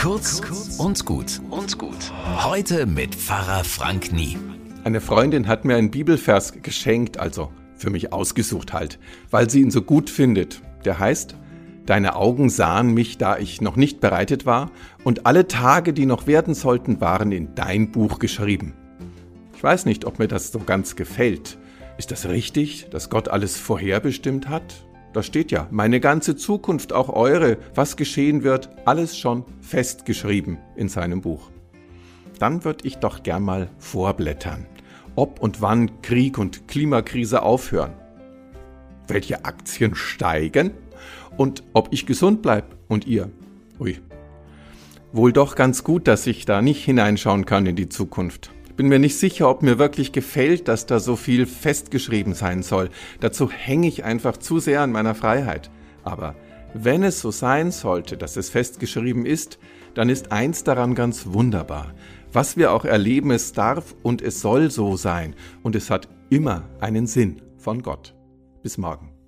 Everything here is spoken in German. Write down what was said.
Kurz und gut und gut. Heute mit Pfarrer Frank Nie. Eine Freundin hat mir einen Bibelvers geschenkt, also für mich ausgesucht halt, weil sie ihn so gut findet. Der heißt, Deine Augen sahen mich, da ich noch nicht bereitet war, und alle Tage, die noch werden sollten, waren in dein Buch geschrieben. Ich weiß nicht, ob mir das so ganz gefällt. Ist das richtig, dass Gott alles vorherbestimmt hat? Da steht ja, meine ganze Zukunft, auch eure, was geschehen wird, alles schon festgeschrieben in seinem Buch. Dann würde ich doch gern mal vorblättern, ob und wann Krieg und Klimakrise aufhören, welche Aktien steigen und ob ich gesund bleibe und ihr. Ui. Wohl doch ganz gut, dass ich da nicht hineinschauen kann in die Zukunft bin mir nicht sicher, ob mir wirklich gefällt, dass da so viel festgeschrieben sein soll. Dazu hänge ich einfach zu sehr an meiner Freiheit. Aber wenn es so sein sollte, dass es festgeschrieben ist, dann ist eins daran ganz wunderbar. Was wir auch erleben, es darf und es soll so sein. Und es hat immer einen Sinn von Gott. Bis morgen.